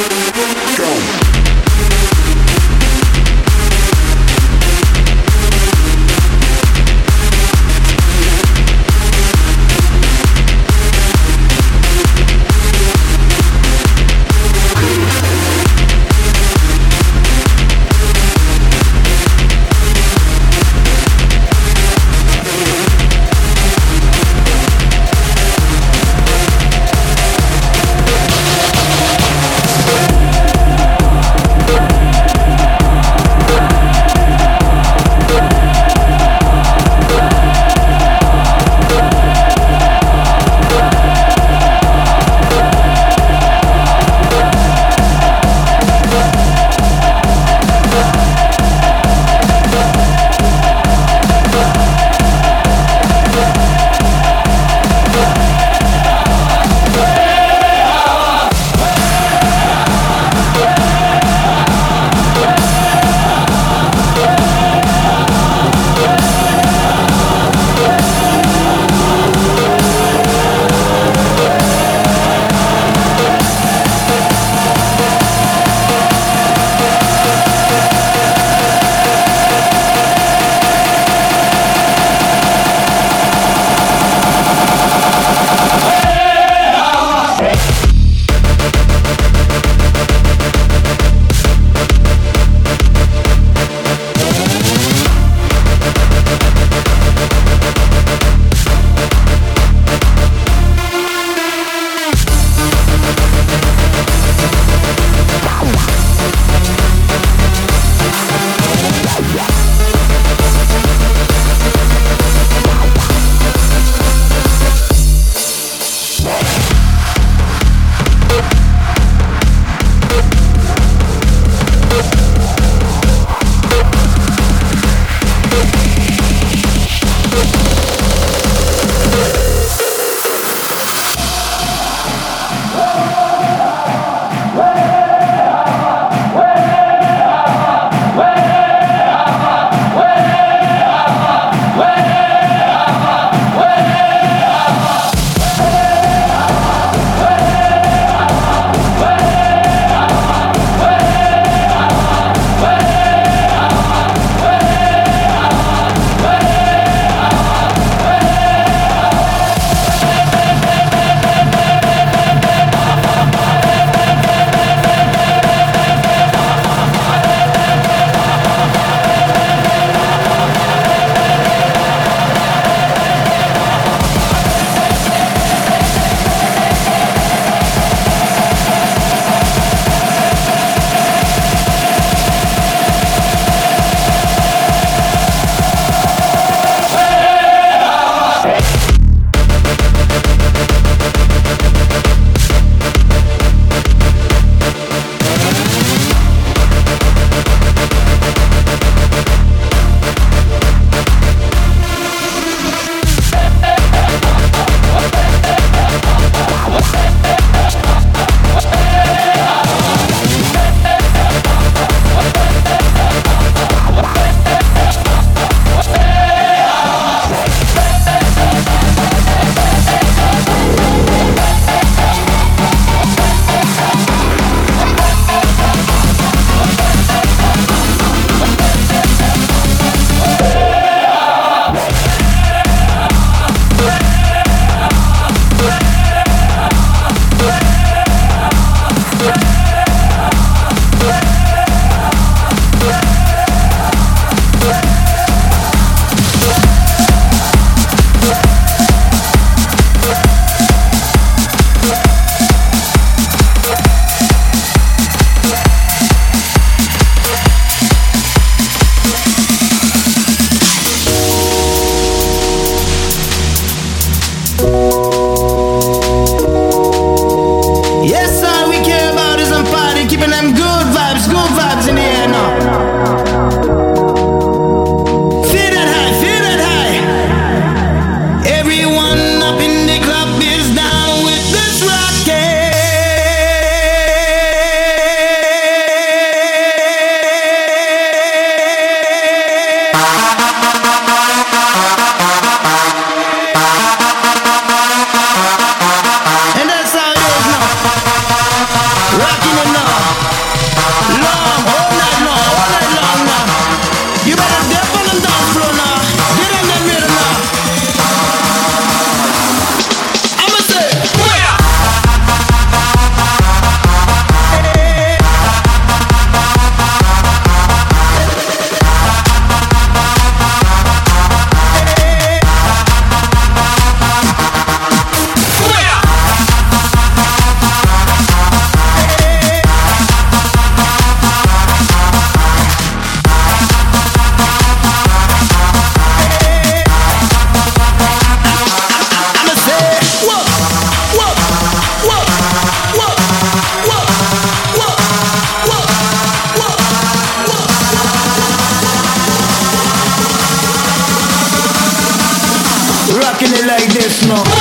Go. like this, no.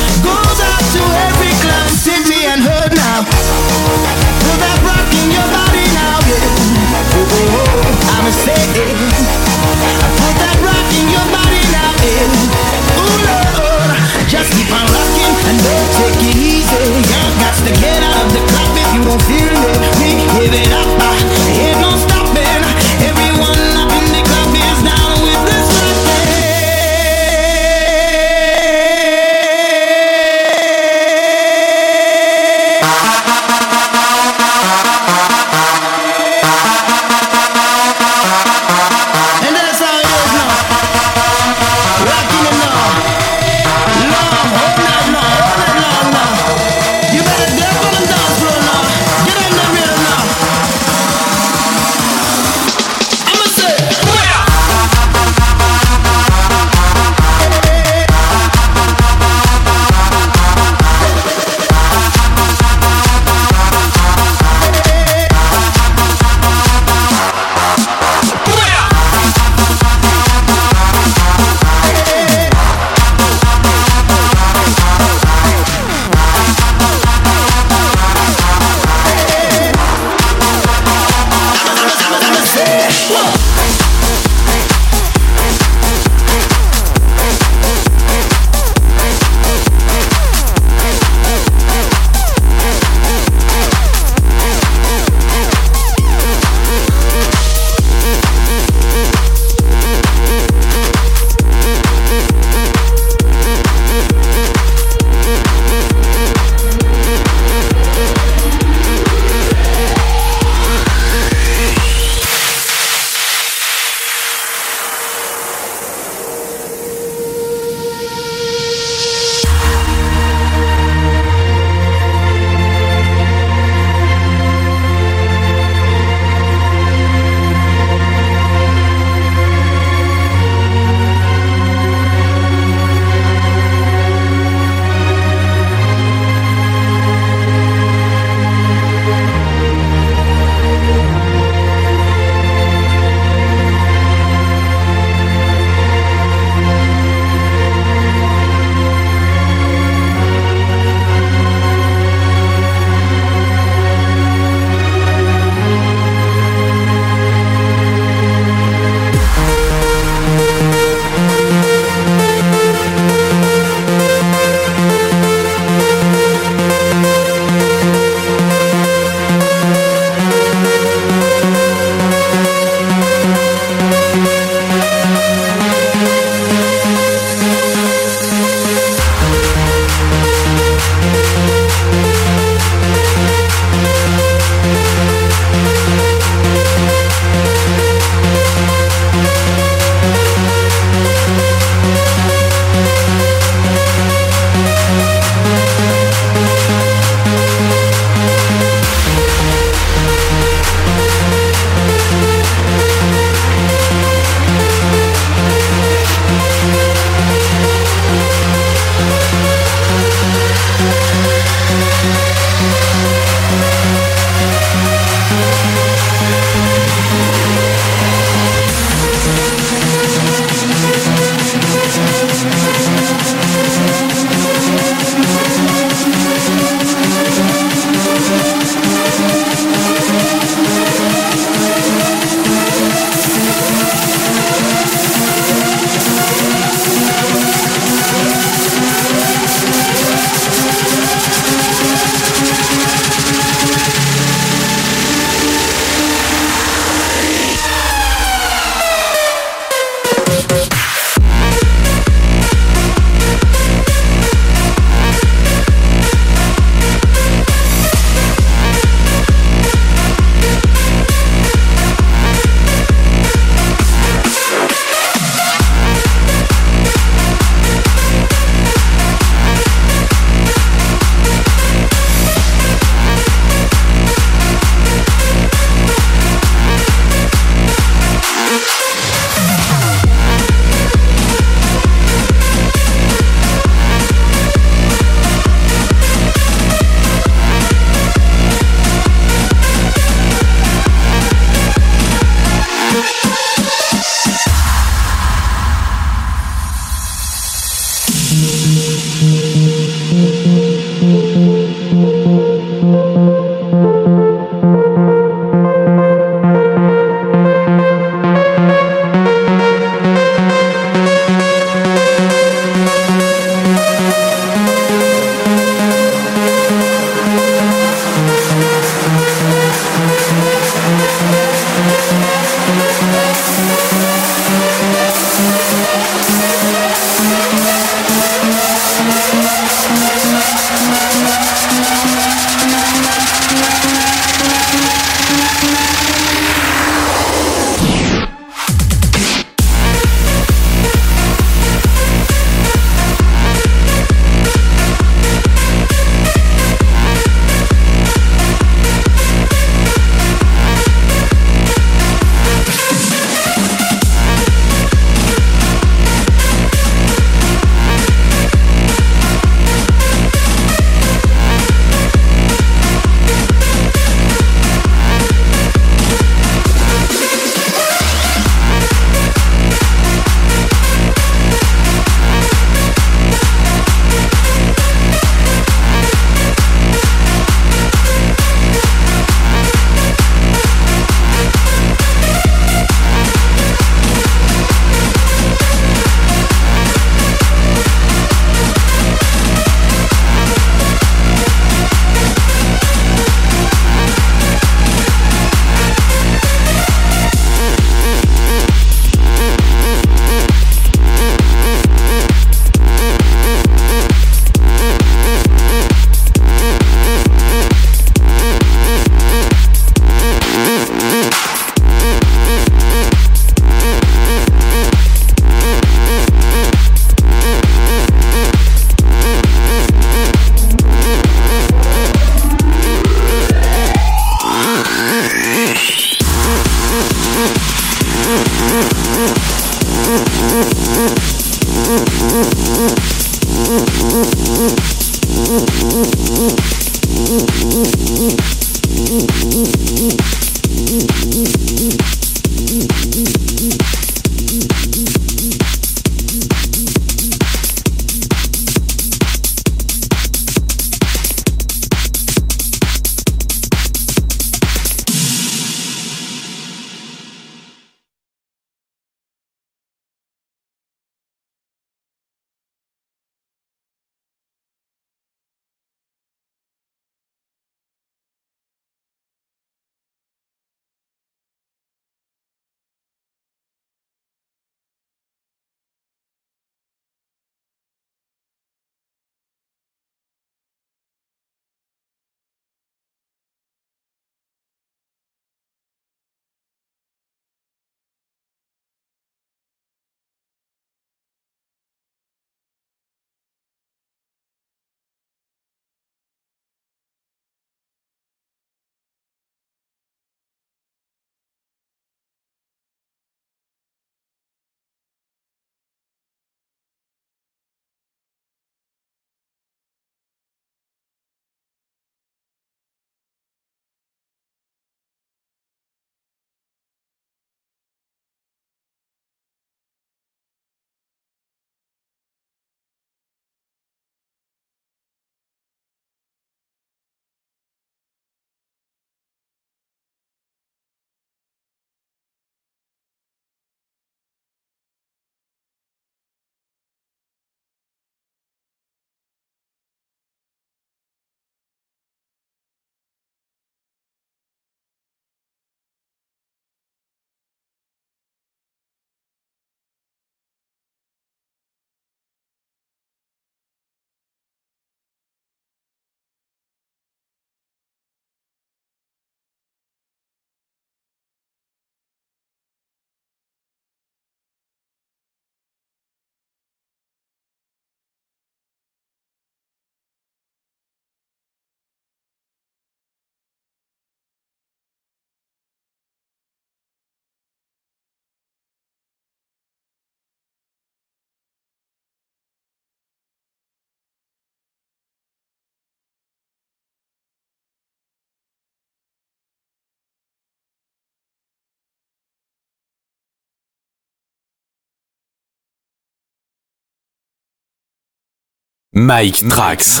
Mike Trax.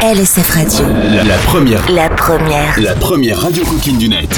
LSF Radio. La, la première. La première. La première radio coquine du net.